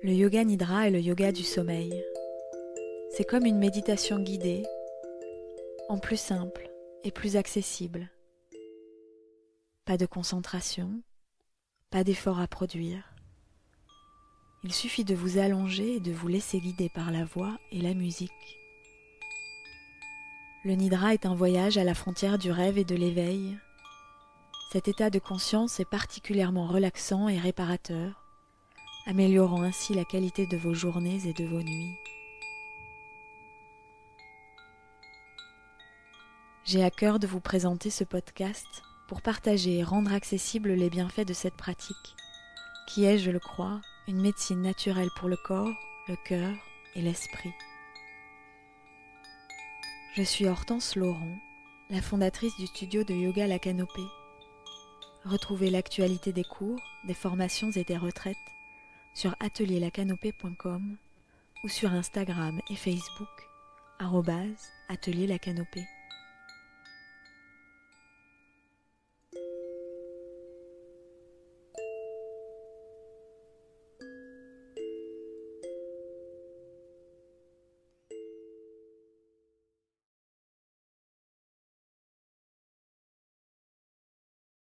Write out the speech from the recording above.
Le yoga nidra est le yoga du sommeil. C'est comme une méditation guidée, en plus simple et plus accessible. Pas de concentration, pas d'effort à produire. Il suffit de vous allonger et de vous laisser guider par la voix et la musique. Le nidra est un voyage à la frontière du rêve et de l'éveil. Cet état de conscience est particulièrement relaxant et réparateur améliorant ainsi la qualité de vos journées et de vos nuits. J'ai à cœur de vous présenter ce podcast pour partager et rendre accessibles les bienfaits de cette pratique, qui est, je le crois, une médecine naturelle pour le corps, le cœur et l'esprit. Je suis Hortense Laurent, la fondatrice du studio de yoga La Canopée. Retrouvez l'actualité des cours, des formations et des retraites sur atelierlacanopée.com ou sur Instagram et Facebook, atelier la canopée.